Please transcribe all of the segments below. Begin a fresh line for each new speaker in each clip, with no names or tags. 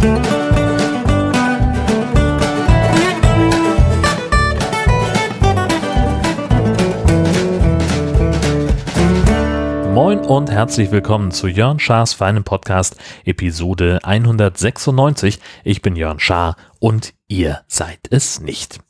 Moin und herzlich willkommen zu Jörn Schars feinem Podcast, Episode 196. Ich bin Jörn Schaar und ihr seid es nicht.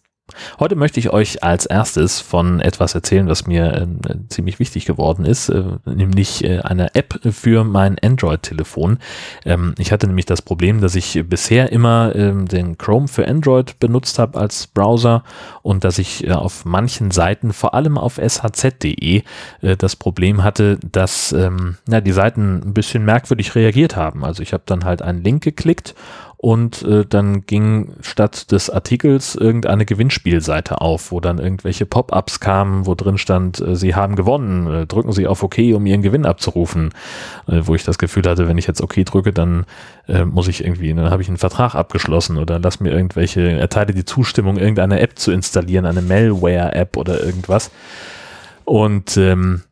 Heute möchte ich euch als erstes von etwas erzählen, was mir äh, ziemlich wichtig geworden ist, äh, nämlich äh, einer App für mein Android-Telefon. Ähm, ich hatte nämlich das Problem, dass ich bisher immer ähm, den Chrome für Android benutzt habe als Browser und dass ich äh, auf manchen Seiten, vor allem auf shz.de, äh, das Problem hatte, dass ähm, na, die Seiten ein bisschen merkwürdig reagiert haben. Also ich habe dann halt einen Link geklickt und äh, dann ging statt des Artikels irgendeine Gewinnspielseite auf, wo dann irgendwelche Pop-ups kamen, wo drin stand, äh, Sie haben gewonnen, äh, drücken Sie auf OK, um Ihren Gewinn abzurufen, äh, wo ich das Gefühl hatte, wenn ich jetzt OK drücke, dann äh, muss ich irgendwie, dann habe ich einen Vertrag abgeschlossen oder lass mir irgendwelche, erteile die Zustimmung, irgendeine App zu installieren, eine Malware-App oder irgendwas. Und ähm,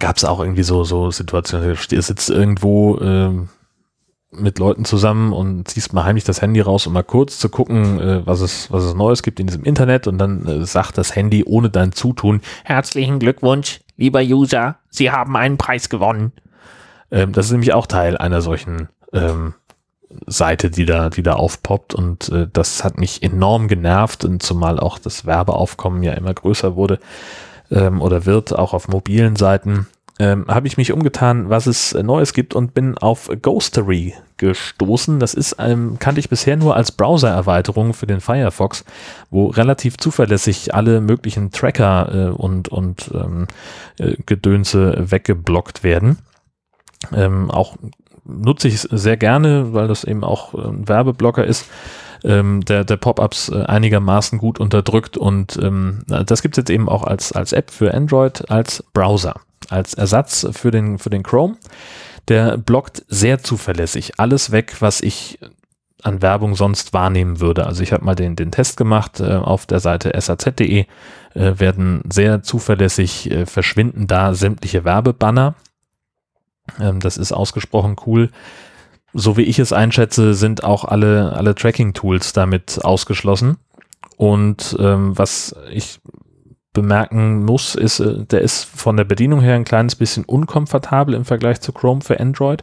gab es auch irgendwie so, so Situationen, ihr sitzt irgendwo, ähm, mit Leuten zusammen und ziehst mal heimlich das Handy raus, um mal kurz zu gucken, äh, was, es, was es Neues gibt in diesem Internet. Und dann äh, sagt das Handy ohne dein Zutun, herzlichen Glückwunsch, lieber User, Sie haben einen Preis gewonnen. Ähm, das ist nämlich auch Teil einer solchen ähm, Seite, die da, die da aufpoppt. Und äh, das hat mich enorm genervt. Und zumal auch das Werbeaufkommen ja immer größer wurde ähm, oder wird, auch auf mobilen Seiten ähm, habe ich mich umgetan, was es Neues gibt und bin auf Ghostery gestoßen. Das ist, ähm, kannte ich bisher nur als Browser-Erweiterung für den Firefox, wo relativ zuverlässig alle möglichen Tracker äh, und, und ähm, äh, Gedönse weggeblockt werden. Ähm, auch nutze ich es sehr gerne, weil das eben auch ein Werbeblocker ist ähm, der, der Pop-ups äh, einigermaßen gut unterdrückt und ähm, das gibt es jetzt eben auch als, als App für Android, als Browser als Ersatz für den, für den Chrome. Der blockt sehr zuverlässig alles weg, was ich an Werbung sonst wahrnehmen würde. Also ich habe mal den, den Test gemacht äh, auf der Seite saz.de, äh, werden sehr zuverlässig äh, verschwinden da sämtliche Werbebanner. Ähm, das ist ausgesprochen cool. So wie ich es einschätze, sind auch alle, alle Tracking-Tools damit ausgeschlossen. Und ähm, was ich bemerken muss, ist, äh, der ist von der Bedienung her ein kleines bisschen unkomfortabel im Vergleich zu Chrome für Android.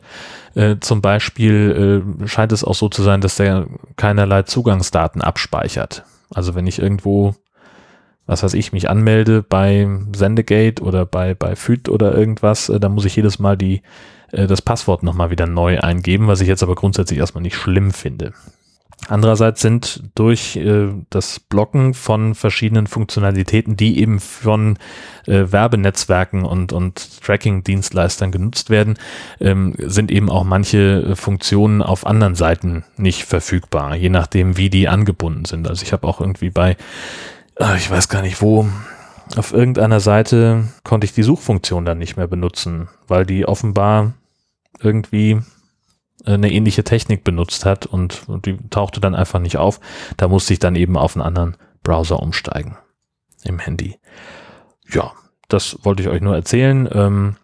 Äh, zum Beispiel äh, scheint es auch so zu sein, dass der keinerlei Zugangsdaten abspeichert. Also wenn ich irgendwo, was weiß ich, mich anmelde bei Sendegate oder bei, bei FÜD oder irgendwas, äh, dann muss ich jedes Mal die, äh, das Passwort nochmal wieder neu eingeben, was ich jetzt aber grundsätzlich erstmal nicht schlimm finde. Andererseits sind durch äh, das Blocken von verschiedenen Funktionalitäten, die eben von äh, Werbenetzwerken und, und Tracking-Dienstleistern genutzt werden, ähm, sind eben auch manche Funktionen auf anderen Seiten nicht verfügbar, je nachdem, wie die angebunden sind. Also ich habe auch irgendwie bei, äh, ich weiß gar nicht wo, auf irgendeiner Seite konnte ich die Suchfunktion dann nicht mehr benutzen, weil die offenbar irgendwie äh, eine ähnliche Technik benutzt hat und, die tauchte dann einfach nicht auf. Da musste ich dann eben auf einen anderen Browser umsteigen im Handy. Ja, das wollte ich euch nur erzählen. Ähm,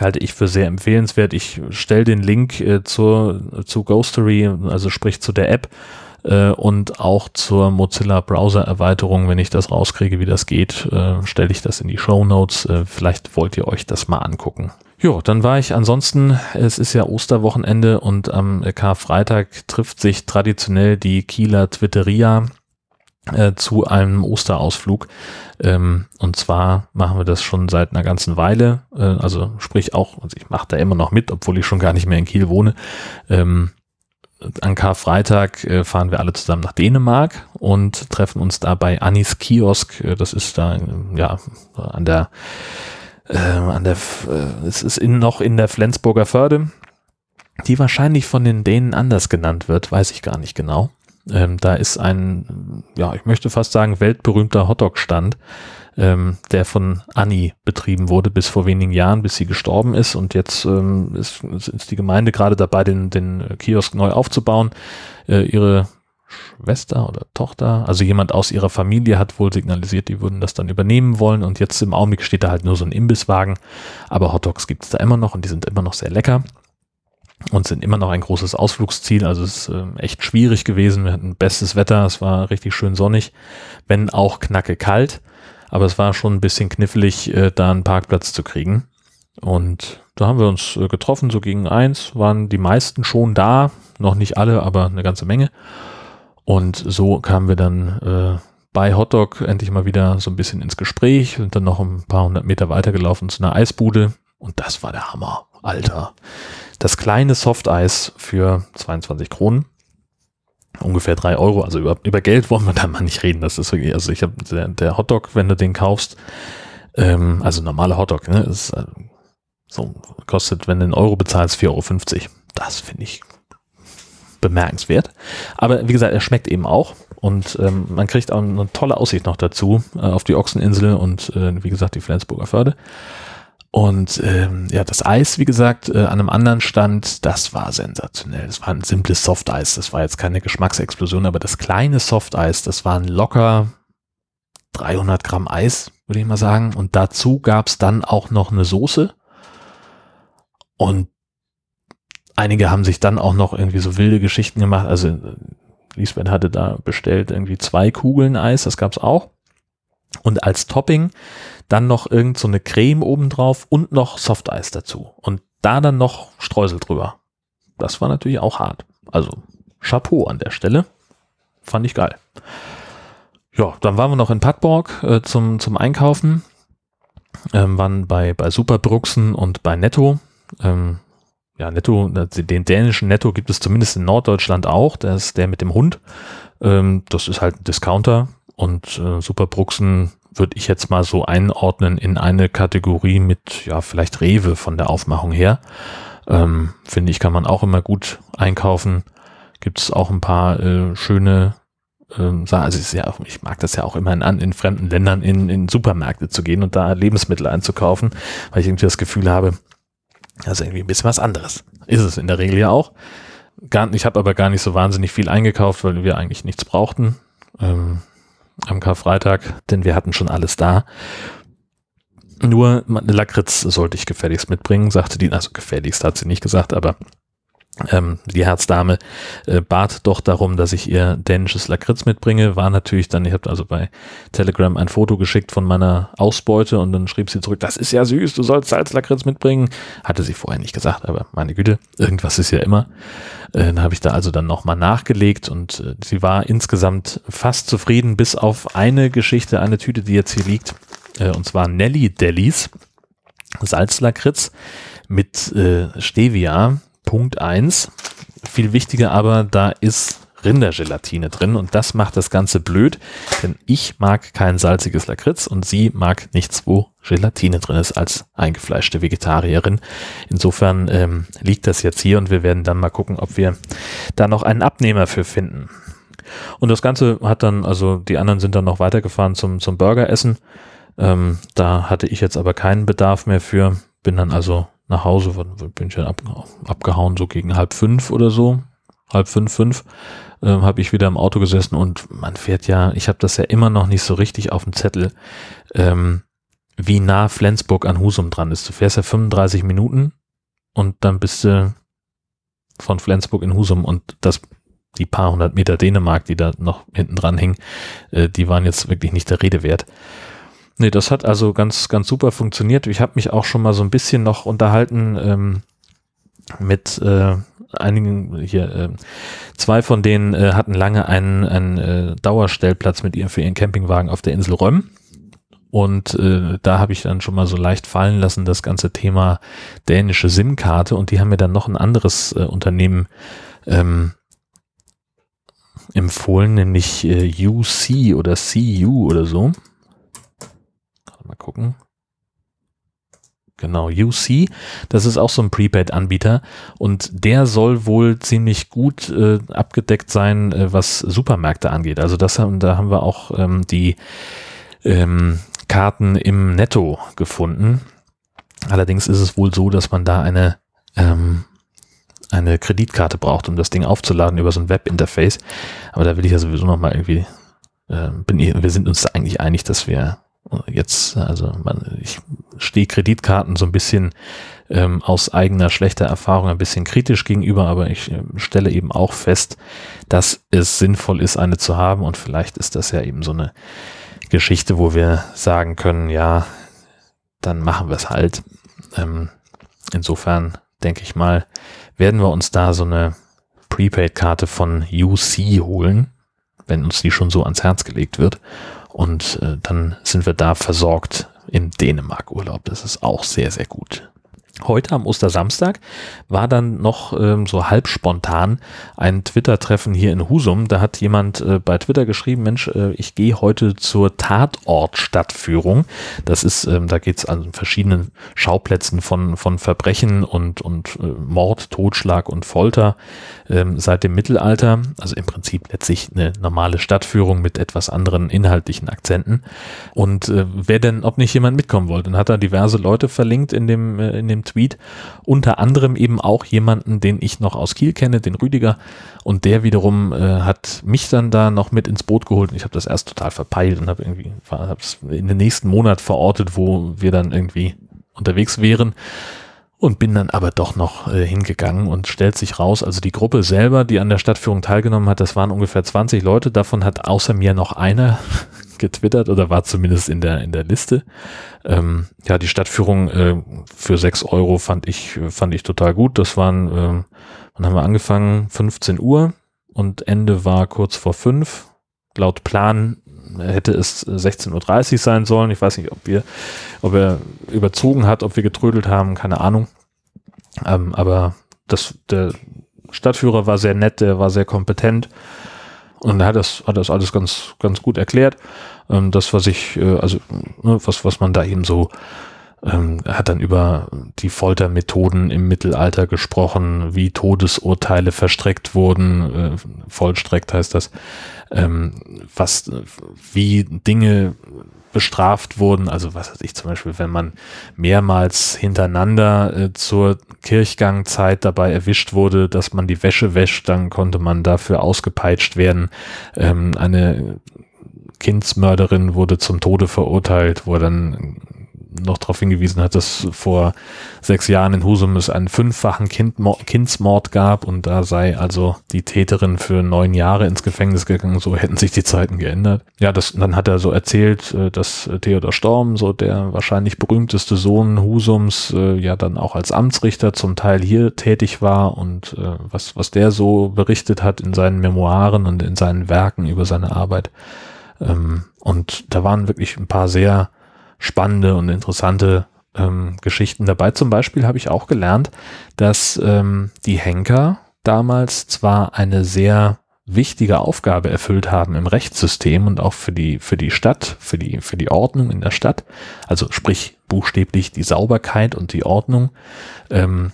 halte ich für sehr empfehlenswert. Ich stelle den Link äh, zur, zu Ghostery, also sprich zu der App äh, und auch zur Mozilla Browser Erweiterung, wenn ich das rauskriege, wie das geht, äh, stelle ich das in die Show Notes. Äh, vielleicht wollt ihr euch das mal angucken. Jo, dann war ich ansonsten, es ist ja Osterwochenende und am Karfreitag trifft sich traditionell die Kieler Twitteria äh, zu einem Osterausflug. Ähm, und zwar machen wir das schon seit einer ganzen Weile. Äh, also sprich auch, also ich mache da immer noch mit, obwohl ich schon gar nicht mehr in Kiel wohne. Ähm, an Karfreitag äh, fahren wir alle zusammen nach Dänemark und treffen uns da bei Anis Kiosk. Äh, das ist da ja an der äh, an der äh, es ist in, noch in der Flensburger Förde, die wahrscheinlich von den Dänen anders genannt wird, weiß ich gar nicht genau. Ähm, da ist ein, ja, ich möchte fast sagen, weltberühmter Hotdog-Stand, ähm, der von Anni betrieben wurde bis vor wenigen Jahren, bis sie gestorben ist. Und jetzt ähm, ist, ist die Gemeinde gerade dabei, den, den Kiosk neu aufzubauen. Äh, ihre Schwester oder Tochter, also jemand aus ihrer Familie hat wohl signalisiert, die würden das dann übernehmen wollen. Und jetzt im Augenblick steht da halt nur so ein Imbisswagen. Aber Hotdogs gibt es da immer noch und die sind immer noch sehr lecker. und sind immer noch ein großes Ausflugsziel. Also es ist äh, echt schwierig gewesen. Wir hatten bestes Wetter, es war richtig schön sonnig, wenn auch knacke kalt. Aber es war schon ein bisschen knifflig, äh, da einen Parkplatz zu kriegen. Und da haben wir uns äh, getroffen, so gegen eins, waren die meisten schon da, noch nicht alle, aber eine ganze Menge. Und so kamen wir dann äh, bei Hotdog endlich mal wieder so ein bisschen ins Gespräch und dann noch ein paar hundert Meter weitergelaufen zu einer Eisbude. Und das war der Hammer, Alter. Das kleine Softeis für 22 Kronen. Ungefähr drei Euro. Also über, über Geld wollen wir da mal nicht reden. Das ist wirklich, also ich habe der, der Hotdog, wenn du den kaufst, ähm, also normaler Hotdog, ne, ist, äh, so kostet, wenn du einen Euro bezahlst, 4,50 Euro. Das finde ich bemerkenswert. Aber wie gesagt, er schmeckt eben auch. Und ähm, man kriegt auch eine tolle Aussicht noch dazu äh, auf die Ochseninsel und äh, wie gesagt die Flensburger Förde. Und ähm, ja, das Eis, wie gesagt, äh, an einem anderen Stand, das war sensationell. Das war ein simples Softeis. Das war jetzt keine Geschmacksexplosion, aber das kleine Softeis, das waren locker 300 Gramm Eis, würde ich mal sagen. Und dazu gab es dann auch noch eine Soße. Und einige haben sich dann auch noch irgendwie so wilde Geschichten gemacht. Also äh, Lisbeth hatte da bestellt irgendwie zwei Kugeln Eis, das gab es auch. Und als Topping dann noch irgend so eine Creme obendrauf und noch Softeis dazu. Und da dann noch Streusel drüber. Das war natürlich auch hart. Also Chapeau an der Stelle. Fand ich geil. Ja, dann waren wir noch in Padborg äh, zum, zum Einkaufen. Ähm, waren bei, bei Superbruxen und bei Netto. Ähm, ja, Netto, den dänischen Netto gibt es zumindest in Norddeutschland auch. Der ist der mit dem Hund. Ähm, das ist halt ein Discounter. Und äh, Superbruxen würde ich jetzt mal so einordnen in eine Kategorie mit, ja, vielleicht Rewe von der Aufmachung her. Ähm, Finde ich, kann man auch immer gut einkaufen. Gibt es auch ein paar äh, schöne ähm, also ja, ich mag das ja auch immer in, in fremden Ländern in, in Supermärkte zu gehen und da Lebensmittel einzukaufen, weil ich irgendwie das Gefühl habe, ist irgendwie ein bisschen was anderes. Ist es in der Regel ja auch. Gar, ich habe aber gar nicht so wahnsinnig viel eingekauft, weil wir eigentlich nichts brauchten. Ähm, am Karfreitag, denn wir hatten schon alles da. Nur Lakritz sollte ich gefälligst mitbringen, sagte die, also gefälligst hat sie nicht gesagt, aber ähm, die Herzdame äh, bat doch darum, dass ich ihr dänisches Lakritz mitbringe. War natürlich dann, ich habe also bei Telegram ein Foto geschickt von meiner Ausbeute und dann schrieb sie zurück, das ist ja süß, du sollst Salzlakritz mitbringen. Hatte sie vorher nicht gesagt, aber meine Güte, irgendwas ist ja immer. Äh, dann habe ich da also dann nochmal nachgelegt und äh, sie war insgesamt fast zufrieden, bis auf eine Geschichte, eine Tüte, die jetzt hier liegt, äh, und zwar Nelly Delis Salzlakritz mit äh, Stevia Punkt eins. Viel wichtiger aber, da ist Rindergelatine drin und das macht das Ganze blöd, denn ich mag kein salziges Lakritz und sie mag nichts, wo Gelatine drin ist als eingefleischte Vegetarierin. Insofern ähm, liegt das jetzt hier und wir werden dann mal gucken, ob wir da noch einen Abnehmer für finden. Und das Ganze hat dann, also die anderen sind dann noch weitergefahren zum, zum Burgeressen. Ähm, da hatte ich jetzt aber keinen Bedarf mehr für, bin dann also nach Hause, bin ich dann ab, abgehauen, so gegen halb fünf oder so, halb fünf, fünf, ähm, habe ich wieder im Auto gesessen und man fährt ja, ich habe das ja immer noch nicht so richtig auf dem Zettel, ähm, wie nah Flensburg an Husum dran ist. Du fährst ja 35 Minuten und dann bist du von Flensburg in Husum und das die paar hundert Meter Dänemark, die da noch hinten dran hingen, äh, die waren jetzt wirklich nicht der Rede wert. Nee, das hat also ganz, ganz super funktioniert. Ich habe mich auch schon mal so ein bisschen noch unterhalten ähm, mit äh, einigen hier. Äh, zwei von denen äh, hatten lange einen, einen äh, Dauerstellplatz mit ihrem für ihren Campingwagen auf der Insel Römm. Und äh, da habe ich dann schon mal so leicht fallen lassen, das ganze Thema dänische SIM-Karte. Und die haben mir dann noch ein anderes äh, Unternehmen ähm, empfohlen, nämlich äh, UC oder CU oder so. Mal gucken. Genau, UC, das ist auch so ein Prepaid-Anbieter und der soll wohl ziemlich gut äh, abgedeckt sein, äh, was Supermärkte angeht. Also das haben, da haben wir auch ähm, die ähm, Karten im Netto gefunden. Allerdings ist es wohl so, dass man da eine ähm, eine Kreditkarte braucht, um das Ding aufzuladen über so ein Webinterface. Aber da will ich ja sowieso noch mal irgendwie, äh, bin, wir sind uns eigentlich einig, dass wir jetzt, also man, ich stehe Kreditkarten so ein bisschen ähm, aus eigener schlechter Erfahrung ein bisschen kritisch gegenüber, aber ich äh, stelle eben auch fest, dass es sinnvoll ist, eine zu haben und vielleicht ist das ja eben so eine Geschichte, wo wir sagen können, ja, dann machen wir es halt. Ähm, insofern denke ich mal, werden wir uns da so eine Prepaid-Karte von UC holen, wenn uns die schon so ans Herz gelegt wird. Und äh, dann sind wir da versorgt im Dänemark-Urlaub. Das ist auch sehr, sehr gut. Heute am Ostersamstag war dann noch ähm, so halb spontan ein Twitter-Treffen hier in Husum. Da hat jemand äh, bei Twitter geschrieben, Mensch, äh, ich gehe heute zur Tatort-Stadtführung. Das ist, ähm, da geht es an verschiedenen Schauplätzen von, von Verbrechen und, und äh, Mord, Totschlag und Folter ähm, seit dem Mittelalter. Also im Prinzip letztlich eine normale Stadtführung mit etwas anderen inhaltlichen Akzenten. Und äh, wer denn, ob nicht jemand mitkommen wollte, dann hat er diverse Leute verlinkt in dem, äh, in dem Tweet. Unter anderem eben auch jemanden, den ich noch aus Kiel kenne, den Rüdiger. Und der wiederum äh, hat mich dann da noch mit ins Boot geholt. Und ich habe das erst total verpeilt und habe irgendwie hab's in den nächsten Monat verortet, wo wir dann irgendwie unterwegs wären und bin dann aber doch noch äh, hingegangen und stellt sich raus, also die Gruppe selber, die an der Stadtführung teilgenommen hat, das waren ungefähr 20 Leute, davon hat außer mir noch einer getwittert oder war zumindest in der, in der Liste. Ähm, ja, die Stadtführung äh, für 6 Euro fand ich, fand ich total gut. Das waren, äh, wann haben wir angefangen? 15 Uhr und Ende war kurz vor 5. Laut Plan hätte es 16.30 Uhr sein sollen. Ich weiß nicht, ob wir, ob er überzogen hat, ob wir getrödelt haben, keine Ahnung. Ähm, aber das, der Stadtführer war sehr nett, der war sehr kompetent und hat das, hat das alles ganz, ganz gut erklärt. Ähm, das, was ich, äh, also, ne, was, was man da eben so, ähm, hat dann über die Foltermethoden im Mittelalter gesprochen, wie Todesurteile verstreckt wurden, äh, vollstreckt heißt das, ähm, was, wie Dinge bestraft wurden. Also was weiß ich zum Beispiel, wenn man mehrmals hintereinander äh, zur Kirchgangzeit dabei erwischt wurde, dass man die Wäsche wäscht, dann konnte man dafür ausgepeitscht werden. Ähm, eine Kindsmörderin wurde zum Tode verurteilt, wo dann noch darauf hingewiesen hat, dass vor sechs Jahren in Husum es einen fünffachen Kindmord, Kindsmord gab und da sei also die Täterin für neun Jahre ins Gefängnis gegangen. So hätten sich die Zeiten geändert. Ja, das, dann hat er so erzählt, äh, dass Theodor Storm, so der wahrscheinlich berühmteste Sohn Husums, äh, ja dann auch als Amtsrichter zum Teil hier tätig war und äh, was, was der so berichtet hat in seinen Memoiren und in seinen Werken über seine Arbeit. Ähm, und da waren wirklich ein paar sehr spannende und interessante ähm, Geschichten dabei. Zum Beispiel habe ich auch gelernt, dass ähm, die Henker damals zwar eine sehr wichtige Aufgabe erfüllt haben im Rechtssystem und auch für die, für die Stadt, für die, für die Ordnung in der Stadt, also sprich buchstäblich die Sauberkeit und die Ordnung, ähm,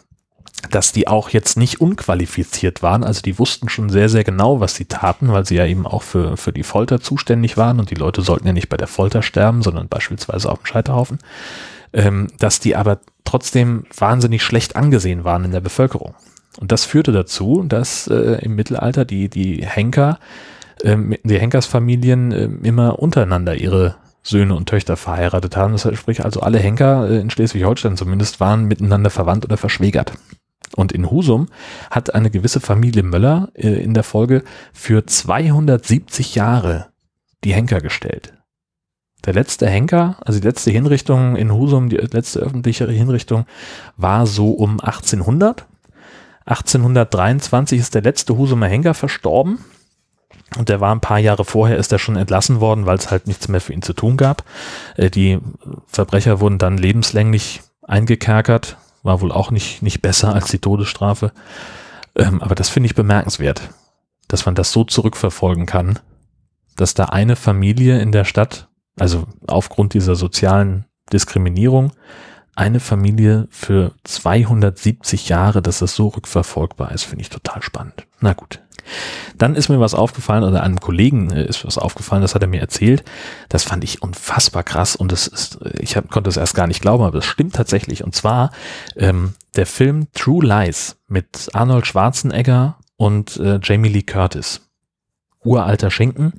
dass die auch jetzt nicht unqualifiziert waren. Also die wussten schon sehr, sehr genau, was sie taten, weil sie ja eben auch für, für die Folter zuständig waren und die Leute sollten ja nicht bei der Folter sterben, sondern beispielsweise auf dem Scheiterhaufen. Ähm, dass die aber trotzdem wahnsinnig schlecht angesehen waren in der Bevölkerung. Und das führte dazu, dass äh, im Mittelalter die, die Henker, äh, die Henkersfamilien äh, immer untereinander ihre Söhne und Töchter verheiratet haben. Das heißt, sprich, also alle Henker äh, in Schleswig-Holstein zumindest waren miteinander verwandt oder verschwägert. Und in Husum hat eine gewisse Familie Möller äh, in der Folge für 270 Jahre die Henker gestellt. Der letzte Henker, also die letzte Hinrichtung in Husum, die letzte öffentliche Hinrichtung war so um 1800. 1823 ist der letzte Husumer Henker verstorben. Und der war ein paar Jahre vorher, ist er schon entlassen worden, weil es halt nichts mehr für ihn zu tun gab. Äh, die Verbrecher wurden dann lebenslänglich eingekerkert, war wohl auch nicht, nicht besser als die Todesstrafe. Ähm, aber das finde ich bemerkenswert, dass man das so zurückverfolgen kann, dass da eine Familie in der Stadt, also aufgrund dieser sozialen Diskriminierung, eine Familie für 270 Jahre, dass das so rückverfolgbar ist, finde ich total spannend. Na gut. Dann ist mir was aufgefallen oder einem Kollegen äh, ist was aufgefallen, das hat er mir erzählt. Das fand ich unfassbar krass und das ist, ich hab, konnte es erst gar nicht glauben, aber es stimmt tatsächlich. Und zwar ähm, der Film True Lies mit Arnold Schwarzenegger und äh, Jamie Lee Curtis. Uralter Schinken,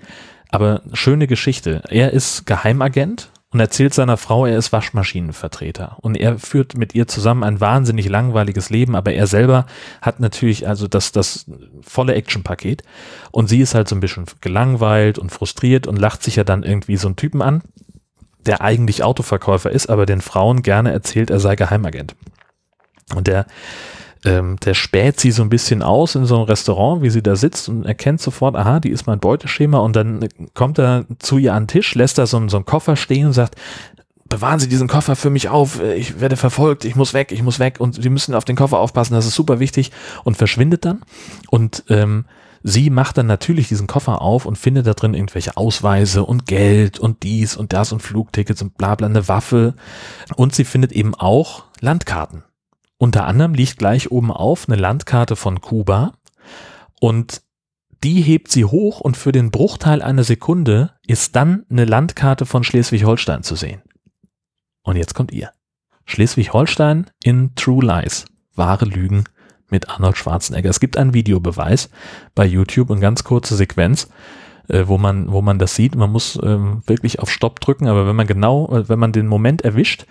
aber schöne Geschichte. Er ist Geheimagent und erzählt seiner Frau, er ist Waschmaschinenvertreter und er führt mit ihr zusammen ein wahnsinnig langweiliges Leben, aber er selber hat natürlich also das, das volle Actionpaket und sie ist halt so ein bisschen gelangweilt und frustriert und lacht sich ja dann irgendwie so einen Typen an, der eigentlich Autoverkäufer ist, aber den Frauen gerne erzählt, er sei Geheimagent. Und der ähm, der späht sie so ein bisschen aus in so einem Restaurant, wie sie da sitzt und erkennt sofort, aha, die ist mein Beuteschema. Und dann kommt er zu ihr an den Tisch, lässt da so, so einen Koffer stehen und sagt, bewahren Sie diesen Koffer für mich auf, ich werde verfolgt, ich muss weg, ich muss weg. Und Sie müssen auf den Koffer aufpassen, das ist super wichtig. Und verschwindet dann. Und ähm, sie macht dann natürlich diesen Koffer auf und findet da drin irgendwelche Ausweise und Geld und dies und das und Flugtickets und bla bla, eine Waffe. Und sie findet eben auch Landkarten unter anderem liegt gleich oben auf eine Landkarte von Kuba und die hebt sie hoch und für den Bruchteil einer Sekunde ist dann eine Landkarte von Schleswig-Holstein zu sehen. Und jetzt kommt ihr. Schleswig-Holstein in True Lies. Wahre Lügen mit Arnold Schwarzenegger. Es gibt einen Videobeweis bei YouTube und ganz kurze Sequenz, äh, wo man, wo man das sieht. Man muss ähm, wirklich auf Stopp drücken, aber wenn man genau, äh, wenn man den Moment erwischt,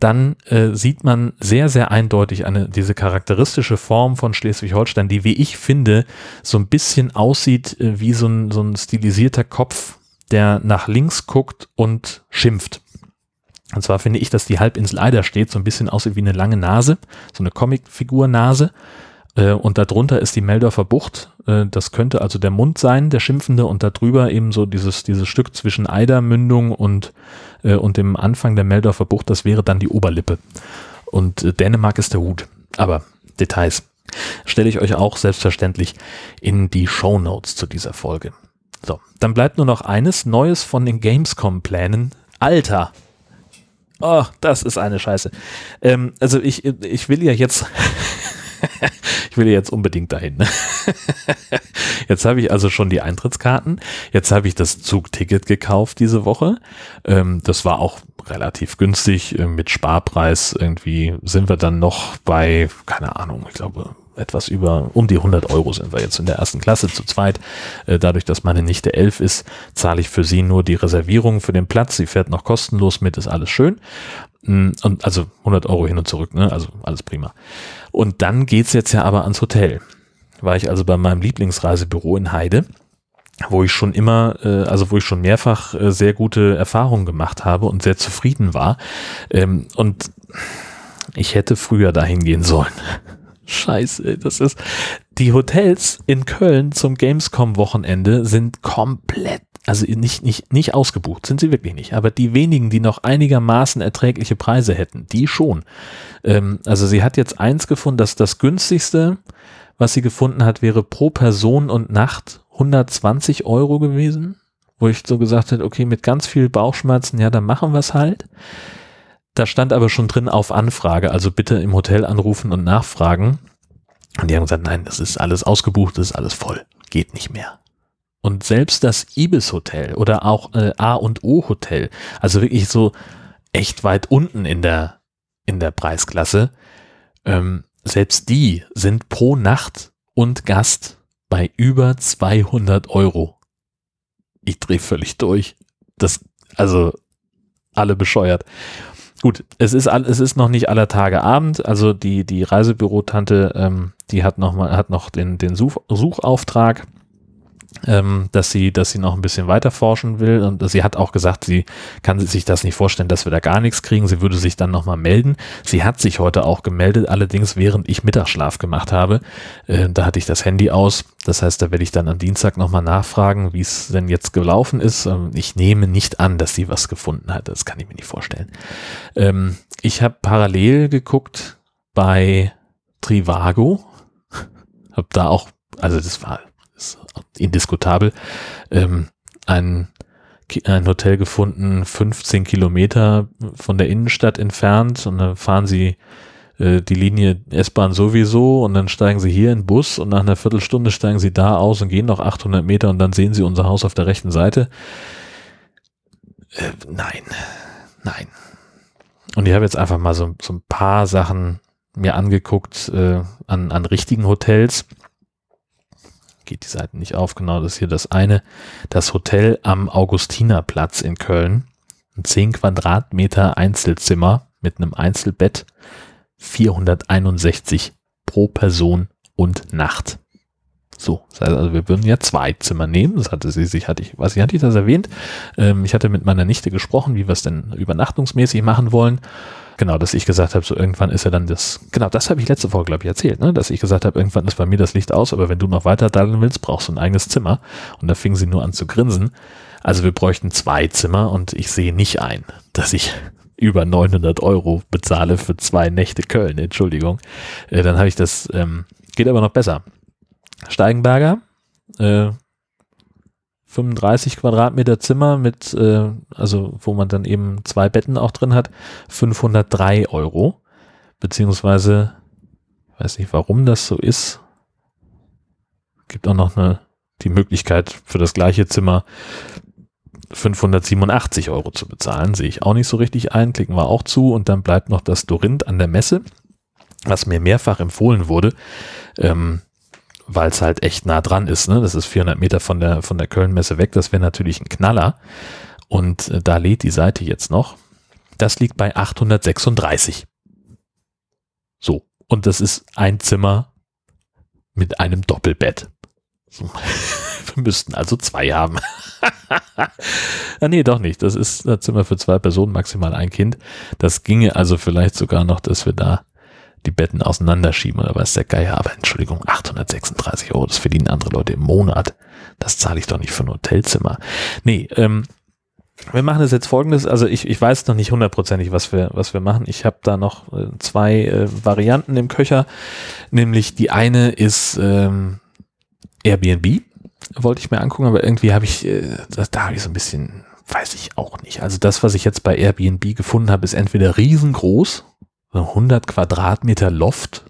dann äh, sieht man sehr, sehr eindeutig eine, diese charakteristische Form von Schleswig-Holstein, die, wie ich finde, so ein bisschen aussieht äh, wie so ein, so ein stilisierter Kopf, der nach links guckt und schimpft. Und zwar finde ich, dass die Halbinsel Eider steht, so ein bisschen aussieht wie eine lange Nase, so eine Comicfigur-Nase. Äh, und darunter ist die Meldorfer Bucht. Äh, das könnte also der Mund sein, der Schimpfende, und darüber eben so dieses, dieses Stück zwischen Eidermündung und äh, und dem Anfang der Meldorfer Bucht, das wäre dann die Oberlippe. Und äh, Dänemark ist der Hut. Aber Details stelle ich euch auch selbstverständlich in die Show Notes zu dieser Folge. So, dann bleibt nur noch eines Neues von den Gamescom-Plänen. Alter! Oh, das ist eine Scheiße. Ähm, also ich, ich will ja jetzt ich will jetzt unbedingt dahin. Ne? Jetzt habe ich also schon die Eintrittskarten. Jetzt habe ich das Zugticket gekauft diese Woche. Ähm, das war auch relativ günstig. Äh, mit Sparpreis irgendwie sind wir dann noch bei, keine Ahnung, ich glaube etwas über, um die 100 Euro sind wir jetzt in der ersten Klasse zu zweit. Äh, dadurch, dass meine Nichte elf ist, zahle ich für sie nur die Reservierung für den Platz. Sie fährt noch kostenlos mit, ist alles schön. Mm, und also 100 Euro hin und zurück, ne? Also alles prima. Und dann geht's jetzt ja aber ans Hotel. War ich also bei meinem Lieblingsreisebüro in Heide, wo ich schon immer, äh, also wo ich schon mehrfach äh, sehr gute Erfahrungen gemacht habe und sehr zufrieden war. Ähm, und ich hätte früher dahin gehen sollen. Scheiße, das ist. Die Hotels in Köln zum Gamescom-Wochenende sind komplett also nicht, nicht, nicht ausgebucht, sind sie wirklich nicht. Aber die wenigen, die noch einigermaßen erträgliche Preise hätten, die schon. Ähm, also sie hat jetzt eins gefunden, dass das günstigste, was sie gefunden hat, wäre pro Person und Nacht 120 Euro gewesen. Wo ich so gesagt hätte, okay, mit ganz viel Bauchschmerzen, ja, dann machen wir es halt. Da stand aber schon drin auf Anfrage, also bitte im Hotel anrufen und nachfragen. Und die haben gesagt, nein, das ist alles ausgebucht, das ist alles voll. Geht nicht mehr. Und selbst das Ibis Hotel oder auch äh, A und O Hotel, also wirklich so echt weit unten in der, in der Preisklasse, ähm, selbst die sind pro Nacht und Gast bei über 200 Euro. Ich drehe völlig durch. Das, also alle bescheuert. Gut, es ist, es ist noch nicht aller Tage Abend. Also die, die Reisebürotante, ähm, die hat noch mal, hat noch den, den Such, Suchauftrag ähm, dass sie, dass sie noch ein bisschen weiter forschen will und sie hat auch gesagt, sie kann sich das nicht vorstellen, dass wir da gar nichts kriegen. Sie würde sich dann nochmal melden. Sie hat sich heute auch gemeldet, allerdings während ich Mittagsschlaf gemacht habe. Äh, da hatte ich das Handy aus. Das heißt, da werde ich dann am Dienstag nochmal nachfragen, wie es denn jetzt gelaufen ist. Ähm, ich nehme nicht an, dass sie was gefunden hat. Das kann ich mir nicht vorstellen. Ähm, ich habe parallel geguckt bei Trivago. Hab da auch, also das war ist indiskutabel, ähm, ein, ein Hotel gefunden, 15 Kilometer von der Innenstadt entfernt und dann fahren sie äh, die Linie S-Bahn sowieso und dann steigen sie hier in den Bus und nach einer Viertelstunde steigen sie da aus und gehen noch 800 Meter und dann sehen sie unser Haus auf der rechten Seite. Äh, nein, nein. Und ich habe jetzt einfach mal so, so ein paar Sachen mir angeguckt äh, an, an richtigen Hotels geht die Seite nicht auf. Genau, das ist hier das eine. Das Hotel am Augustinerplatz in Köln. ein 10 Quadratmeter Einzelzimmer mit einem Einzelbett 461 pro Person und Nacht. So, das heißt also, wir würden ja zwei Zimmer nehmen. Das hatte sie sich, hatte ich, weiß ich, hatte ich das erwähnt? Ähm, ich hatte mit meiner Nichte gesprochen, wie wir es denn übernachtungsmäßig machen wollen. Genau, dass ich gesagt habe, so irgendwann ist ja dann das, genau, das habe ich letzte Woche, glaube ich, erzählt, ne? dass ich gesagt habe, irgendwann ist bei mir das Licht aus, aber wenn du noch weiter daddeln willst, brauchst du ein eigenes Zimmer. Und da fing sie nur an zu grinsen. Also wir bräuchten zwei Zimmer und ich sehe nicht ein, dass ich über 900 Euro bezahle für zwei Nächte Köln, Entschuldigung. Äh, dann habe ich das, ähm, geht aber noch besser. Steigenberger, äh, 35 Quadratmeter Zimmer mit, äh, also wo man dann eben zwei Betten auch drin hat, 503 Euro. Beziehungsweise, weiß nicht, warum das so ist. Gibt auch noch eine, die Möglichkeit für das gleiche Zimmer 587 Euro zu bezahlen. Sehe ich auch nicht so richtig ein. Klicken wir auch zu und dann bleibt noch das Dorint an der Messe, was mir mehrfach empfohlen wurde. Ähm, weil es halt echt nah dran ist. Ne? Das ist 400 Meter von der, von der Köln-Messe weg. Das wäre natürlich ein Knaller. Und äh, da lädt die Seite jetzt noch. Das liegt bei 836. So. Und das ist ein Zimmer mit einem Doppelbett. Wir müssten also zwei haben. ah, nee, doch nicht. Das ist ein Zimmer für zwei Personen, maximal ein Kind. Das ginge also vielleicht sogar noch, dass wir da die Betten auseinanderschieben oder was der Geier. Aber Entschuldigung, 836 Euro, das verdienen andere Leute im Monat. Das zahle ich doch nicht für ein Hotelzimmer. Nee, ähm, wir machen das jetzt folgendes, also ich, ich weiß noch nicht hundertprozentig, was wir, was wir machen. Ich habe da noch äh, zwei äh, Varianten im Köcher, nämlich die eine ist ähm, Airbnb, wollte ich mir angucken, aber irgendwie habe ich, äh, da habe ich so ein bisschen, weiß ich auch nicht. Also das, was ich jetzt bei Airbnb gefunden habe, ist entweder riesengroß, 100 Quadratmeter Loft.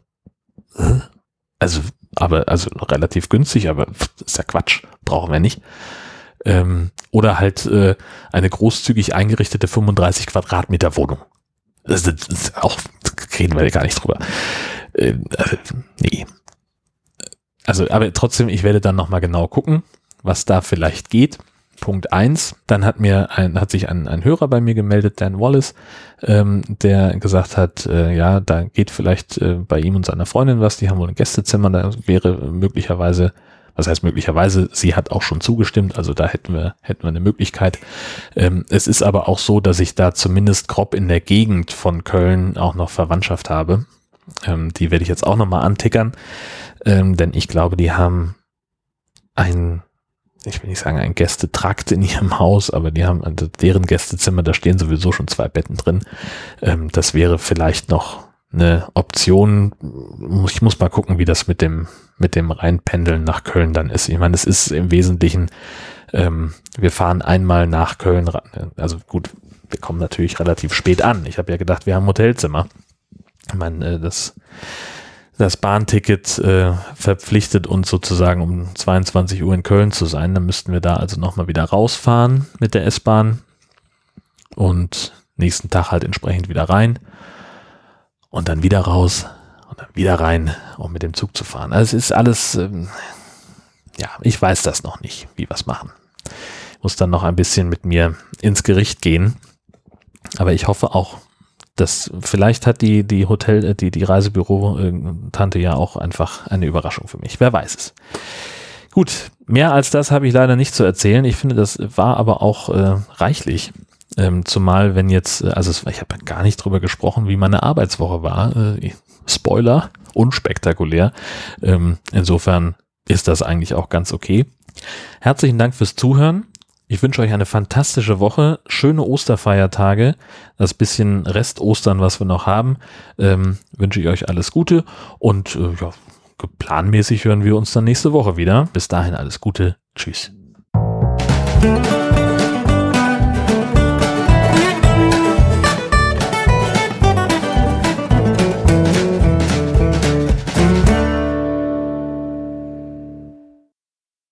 Also, aber, also relativ günstig, aber ist ja Quatsch. Brauchen wir nicht. Ähm, oder halt äh, eine großzügig eingerichtete 35 Quadratmeter Wohnung. Das, das, das auch, reden wir gar nicht drüber. Äh, äh, nee. Also, aber trotzdem, ich werde dann nochmal genau gucken, was da vielleicht geht. Punkt eins. Dann hat mir ein, hat sich ein, ein Hörer bei mir gemeldet, Dan Wallace, ähm, der gesagt hat, äh, ja, da geht vielleicht äh, bei ihm und seiner Freundin was, die haben wohl ein Gästezimmer, da wäre möglicherweise, was heißt möglicherweise, sie hat auch schon zugestimmt, also da hätten wir, hätten wir eine Möglichkeit. Ähm, es ist aber auch so, dass ich da zumindest grob in der Gegend von Köln auch noch Verwandtschaft habe. Ähm, die werde ich jetzt auch nochmal antickern, ähm, denn ich glaube, die haben ein ich will nicht sagen, ein Gästetrakt in ihrem Haus, aber die haben also deren Gästezimmer, da stehen sowieso schon zwei Betten drin. Ähm, das wäre vielleicht noch eine Option. Ich muss mal gucken, wie das mit dem, mit dem Reinpendeln nach Köln dann ist. Ich meine, es ist im Wesentlichen, ähm, wir fahren einmal nach Köln, also gut, wir kommen natürlich relativ spät an. Ich habe ja gedacht, wir haben Hotelzimmer. Ich meine, äh, das das Bahnticket äh, verpflichtet uns sozusagen um 22 Uhr in Köln zu sein. Dann müssten wir da also nochmal wieder rausfahren mit der S-Bahn und nächsten Tag halt entsprechend wieder rein und dann wieder raus und dann wieder rein, um mit dem Zug zu fahren. Also es ist alles, ähm, ja, ich weiß das noch nicht, wie wir es machen. Ich muss dann noch ein bisschen mit mir ins Gericht gehen. Aber ich hoffe auch, das vielleicht hat die die Hotel äh, die die Reisebüro äh, Tante ja auch einfach eine Überraschung für mich. Wer weiß es. Gut, mehr als das habe ich leider nicht zu erzählen. Ich finde, das war aber auch äh, reichlich. Ähm, zumal wenn jetzt, äh, also ich habe gar nicht drüber gesprochen, wie meine Arbeitswoche war. Äh, Spoiler, unspektakulär. Ähm, insofern ist das eigentlich auch ganz okay. Herzlichen Dank fürs Zuhören. Ich wünsche euch eine fantastische Woche, schöne Osterfeiertage, das bisschen Rest-Ostern, was wir noch haben, ähm, wünsche ich euch alles Gute und äh, ja, planmäßig hören wir uns dann nächste Woche wieder. Bis dahin alles Gute, tschüss.